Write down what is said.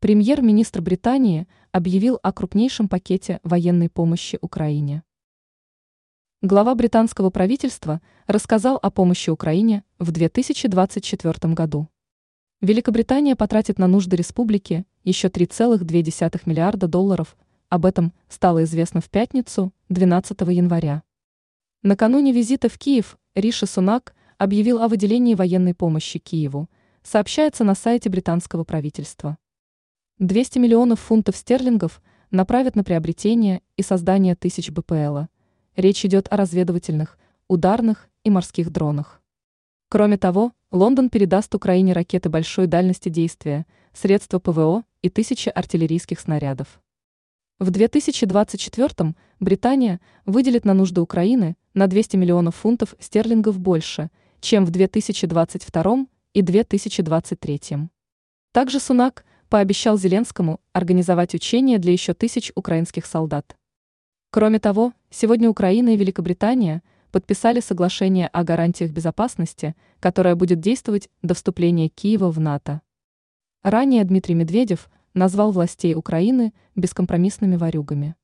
Премьер-министр Британии объявил о крупнейшем пакете военной помощи Украине. Глава британского правительства рассказал о помощи Украине в 2024 году. Великобритания потратит на нужды республики еще 3,2 миллиарда долларов, об этом стало известно в пятницу, 12 января. Накануне визита в Киев Риши Сунак объявил о выделении военной помощи Киеву, сообщается на сайте британского правительства. 200 миллионов фунтов стерлингов направят на приобретение и создание тысяч БПЛа. Речь идет о разведывательных, ударных и морских дронах. Кроме того, Лондон передаст Украине ракеты большой дальности действия, средства ПВО и тысячи артиллерийских снарядов. В 2024 Британия выделит на нужды Украины на 200 миллионов фунтов стерлингов больше, чем в 2022 и 2023. Также Сунак пообещал Зеленскому организовать учения для еще тысяч украинских солдат. Кроме того, сегодня Украина и Великобритания подписали соглашение о гарантиях безопасности, которое будет действовать до вступления Киева в НАТО. Ранее Дмитрий Медведев назвал властей Украины бескомпромиссными ворюгами.